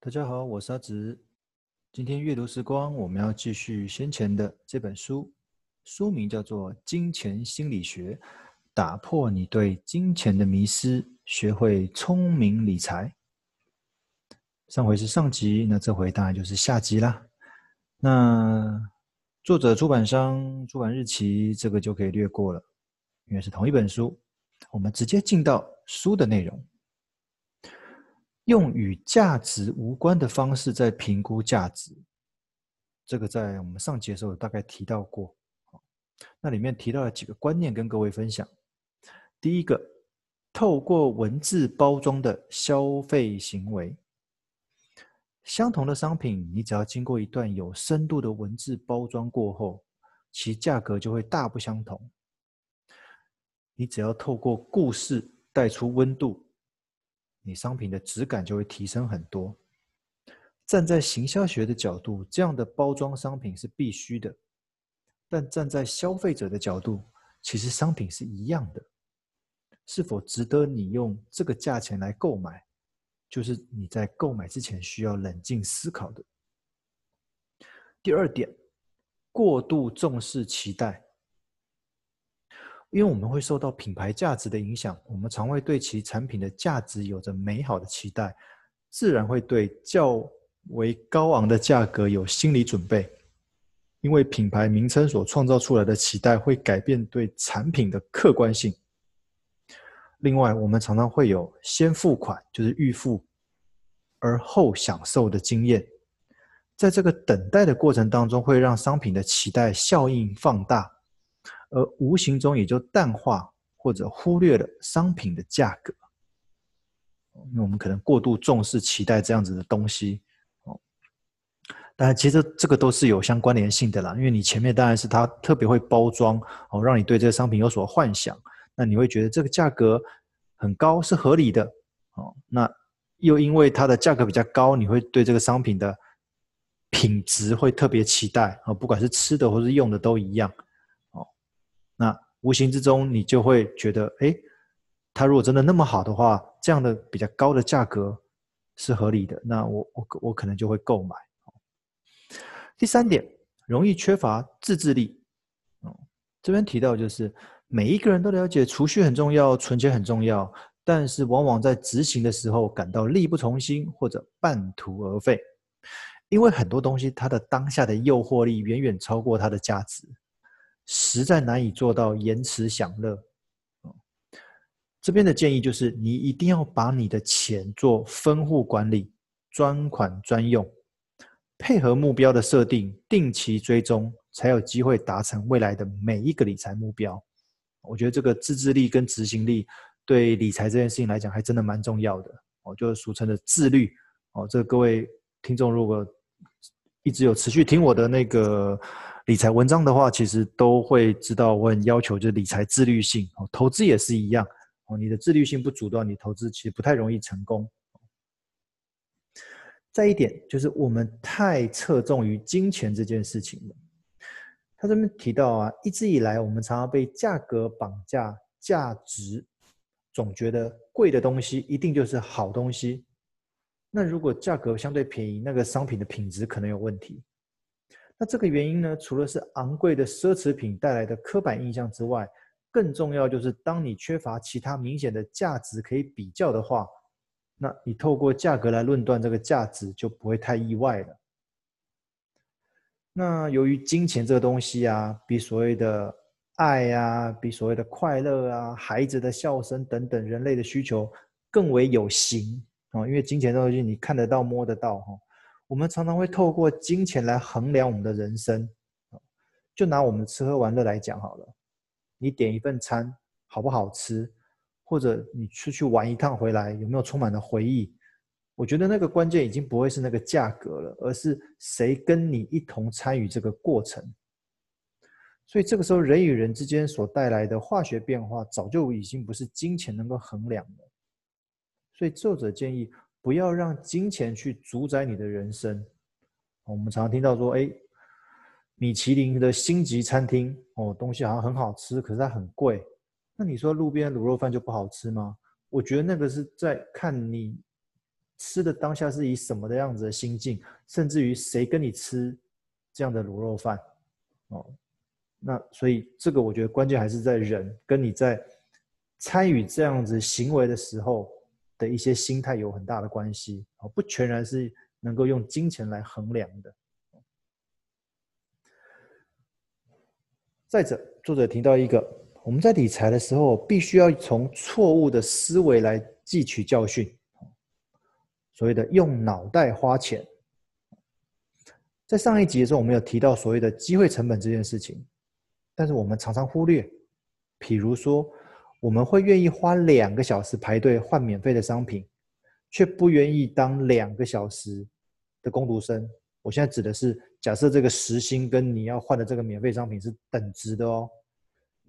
大家好，我是阿直。今天阅读时光，我们要继续先前的这本书，书名叫做《金钱心理学》，打破你对金钱的迷失，学会聪明理财。上回是上集，那这回当然就是下集啦。那作者、出版商、出版日期，这个就可以略过了，因为是同一本书。我们直接进到书的内容。用与价值无关的方式在评估价值，这个在我们上集的时候大概提到过。那里面提到了几个观念跟各位分享。第一个，透过文字包装的消费行为，相同的商品，你只要经过一段有深度的文字包装过后，其价格就会大不相同。你只要透过故事带出温度。你商品的质感就会提升很多。站在行销学的角度，这样的包装商品是必须的；但站在消费者的角度，其实商品是一样的。是否值得你用这个价钱来购买，就是你在购买之前需要冷静思考的。第二点，过度重视期待。因为我们会受到品牌价值的影响，我们常会对其产品的价值有着美好的期待，自然会对较为高昂的价格有心理准备。因为品牌名称所创造出来的期待会改变对产品的客观性。另外，我们常常会有先付款，就是预付，而后享受的经验。在这个等待的过程当中，会让商品的期待效应放大。而无形中也就淡化或者忽略了商品的价格，因为我们可能过度重视期待这样子的东西哦。当然，其实这个都是有相关联性的啦。因为你前面当然是它特别会包装哦，让你对这个商品有所幻想，那你会觉得这个价格很高是合理的哦。那又因为它的价格比较高，你会对这个商品的品质会特别期待啊，不管是吃的或是用的都一样。那无形之中，你就会觉得，哎，它如果真的那么好的话，这样的比较高的价格是合理的，那我我我可能就会购买。第三点，容易缺乏自制力。这边提到就是每一个人都了解储蓄很重要，存钱很重要，但是往往在执行的时候感到力不从心或者半途而废，因为很多东西它的当下的诱惑力远远超过它的价值。实在难以做到延迟享乐。这边的建议就是，你一定要把你的钱做分户管理，专款专用，配合目标的设定，定期追踪，才有机会达成未来的每一个理财目标。我觉得这个自制力跟执行力，对理财这件事情来讲，还真的蛮重要的。哦，就是俗称的自律。哦，这各位听众如果一直有持续听我的那个。理财文章的话，其实都会知道我很要求就是理财自律性哦，投资也是一样哦。你的自律性不足的话，你投资其实不太容易成功。再一点就是我们太侧重于金钱这件事情了。他这边提到啊，一直以来我们常常被价格绑架价值，总觉得贵的东西一定就是好东西。那如果价格相对便宜，那个商品的品质可能有问题。那这个原因呢，除了是昂贵的奢侈品带来的刻板印象之外，更重要就是当你缺乏其他明显的价值可以比较的话，那你透过价格来论断这个价值就不会太意外了。那由于金钱这个东西啊，比所谓的爱啊，比所谓的快乐啊，孩子的笑声等等人类的需求更为有形啊，因为金钱这东西你看得到摸得到哈。我们常常会透过金钱来衡量我们的人生，就拿我们吃喝玩乐来讲好了。你点一份餐好不好吃，或者你出去玩一趟回来有没有充满了回忆？我觉得那个关键已经不会是那个价格了，而是谁跟你一同参与这个过程。所以这个时候，人与人之间所带来的化学变化，早就已经不是金钱能够衡量的。所以作者建议。不要让金钱去主宰你的人生。我们常常听到说，哎，米其林的星级餐厅哦，东西好像很好吃，可是它很贵。那你说路边卤肉饭就不好吃吗？我觉得那个是在看你吃的当下是以什么的样子的心境，甚至于谁跟你吃这样的卤肉饭，哦，那所以这个我觉得关键还是在人跟你在参与这样子行为的时候的一些心态有很大的关系，哦，不全然是能够用金钱来衡量的。再者，作者提到一个，我们在理财的时候，必须要从错误的思维来汲取教训。所谓的用脑袋花钱，在上一集的时候，我们有提到所谓的机会成本这件事情，但是我们常常忽略。譬如说，我们会愿意花两个小时排队换免费的商品，却不愿意当两个小时的工读生。我现在指的是，假设这个时薪跟你要换的这个免费商品是等值的哦。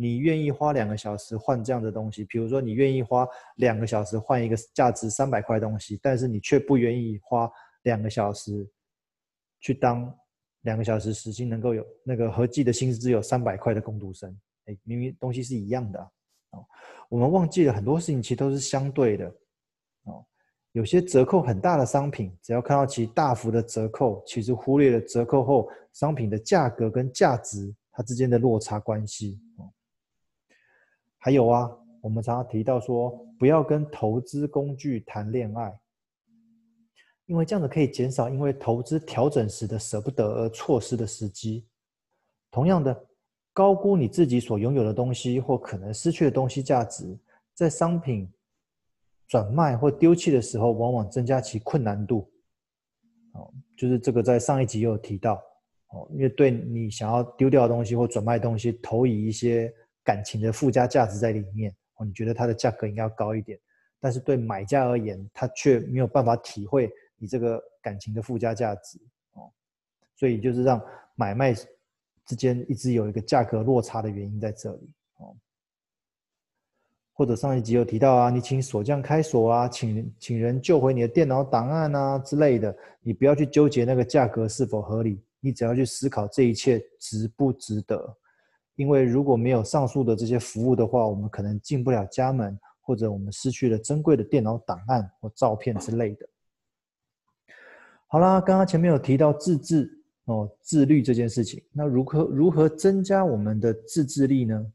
你愿意花两个小时换这样的东西，比如说你愿意花两个小时换一个价值三百块东西，但是你却不愿意花两个小时去当两个小时时薪能够有那个合计的薪资只有三百块的工读生，哎，明明东西是一样的，哦，我们忘记了很多事情其实都是相对的，哦，有些折扣很大的商品，只要看到其大幅的折扣，其实忽略了折扣后商品的价格跟价值它之间的落差关系，哦。还有啊，我们常常提到说，不要跟投资工具谈恋爱，因为这样子可以减少因为投资调整时的舍不得而错失的时机。同样的，高估你自己所拥有的东西或可能失去的东西价值，在商品转卖或丢弃的时候，往往增加其困难度。哦，就是这个在上一集也有提到哦，因为对你想要丢掉的东西或转卖东西，投以一些。感情的附加价值在里面哦，你觉得它的价格应该要高一点，但是对买家而言，他却没有办法体会你这个感情的附加价值哦，所以就是让买卖之间一直有一个价格落差的原因在这里哦。或者上一集有提到啊，你请锁匠开锁啊，请请人救回你的电脑档案啊之类的，你不要去纠结那个价格是否合理，你只要去思考这一切值不值得。因为如果没有上述的这些服务的话，我们可能进不了家门，或者我们失去了珍贵的电脑档案或照片之类的。好啦，刚刚前面有提到自制哦，自律这件事情，那如何如何增加我们的自制力呢？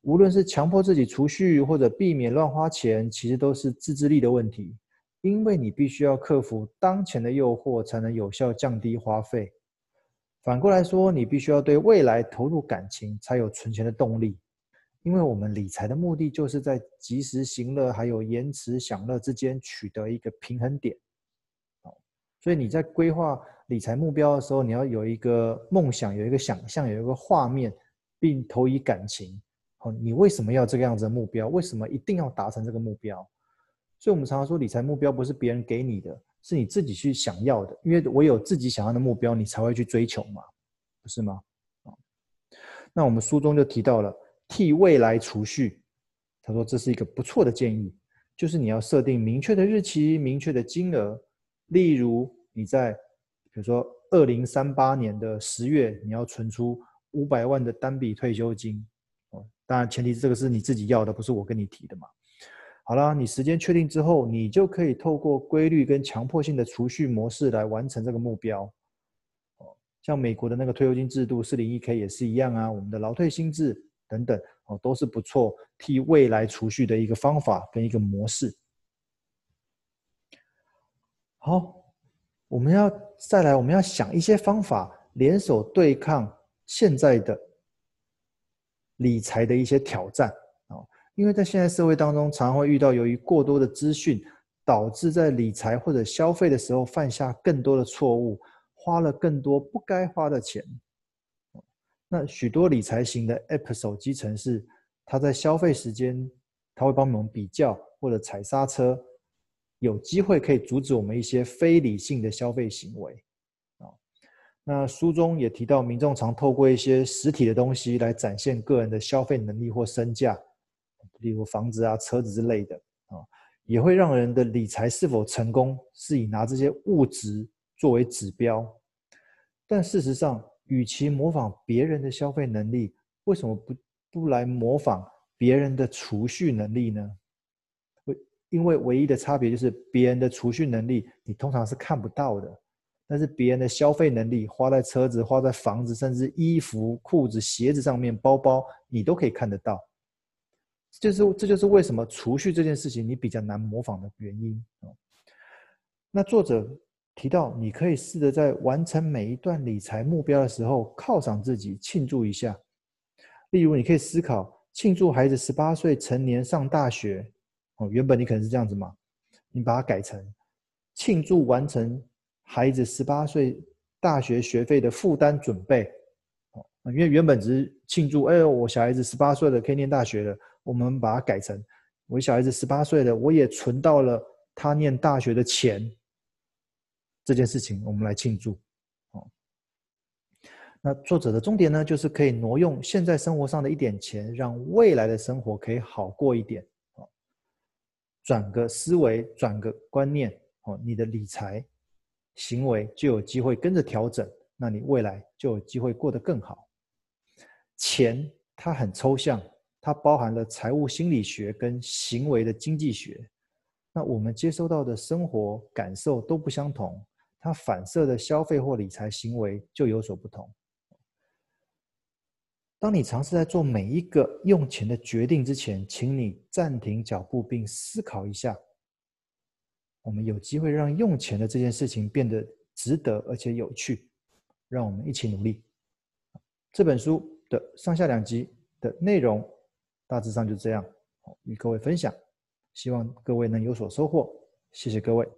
无论是强迫自己储蓄，或者避免乱花钱，其实都是自制力的问题。因为你必须要克服当前的诱惑，才能有效降低花费。反过来说，你必须要对未来投入感情，才有存钱的动力。因为我们理财的目的，就是在及时行乐还有延迟享乐之间取得一个平衡点。所以你在规划理财目标的时候，你要有一个梦想，有一个想象，有一个画面，并投以感情。哦，你为什么要这个样子的目标？为什么一定要达成这个目标？所以我们常常说，理财目标不是别人给你的。是你自己去想要的，因为我有自己想要的目标，你才会去追求嘛，不是吗？那我们书中就提到了替未来储蓄，他说这是一个不错的建议，就是你要设定明确的日期、明确的金额，例如你在比如说二零三八年的十月，你要存出五百万的单笔退休金，哦，当然前提是这个是你自己要的，不是我跟你提的嘛。好了，你时间确定之后，你就可以透过规律跟强迫性的储蓄模式来完成这个目标。哦，像美国的那个退休金制度，四零一 K 也是一样啊。我们的劳退新制等等，哦，都是不错替未来储蓄的一个方法跟一个模式。好，我们要再来，我们要想一些方法，联手对抗现在的理财的一些挑战啊。因为在现在社会当中，常常会遇到由于过多的资讯，导致在理财或者消费的时候犯下更多的错误，花了更多不该花的钱。那许多理财型的 App 手机程式，它在消费时间，它会帮我们比较或者踩刹车，有机会可以阻止我们一些非理性的消费行为。啊那书中也提到，民众常透过一些实体的东西来展现个人的消费能力或身价。例如房子啊、车子之类的啊，也会让人的理财是否成功，是以拿这些物质作为指标。但事实上，与其模仿别人的消费能力，为什么不不来模仿别人的储蓄能力呢？因为唯一的差别就是别人的储蓄能力你通常是看不到的，但是别人的消费能力花在车子、花在房子，甚至衣服、裤子、鞋子上面、包包，你都可以看得到。就是这就是为什么储蓄这件事情你比较难模仿的原因。那作者提到，你可以试着在完成每一段理财目标的时候犒赏自己，庆祝一下。例如，你可以思考庆祝孩子十八岁成年上大学。哦，原本你可能是这样子嘛，你把它改成庆祝完成孩子十八岁大学学费的负担准备。哦，因为原本只是庆祝，哎呦，我小孩子十八岁了，可以念大学了。我们把它改成我小孩子十八岁了，我也存到了他念大学的钱。这件事情，我们来庆祝。哦，那作者的重点呢，就是可以挪用现在生活上的一点钱，让未来的生活可以好过一点。转个思维，转个观念，哦，你的理财行为就有机会跟着调整，那你未来就有机会过得更好。钱它很抽象，它包含了财务心理学跟行为的经济学，那我们接收到的生活感受都不相同，它反射的消费或理财行为就有所不同。当你尝试在做每一个用钱的决定之前，请你暂停脚步并思考一下。我们有机会让用钱的这件事情变得值得而且有趣，让我们一起努力。这本书的上下两集的内容大致上就这样，与各位分享，希望各位能有所收获。谢谢各位。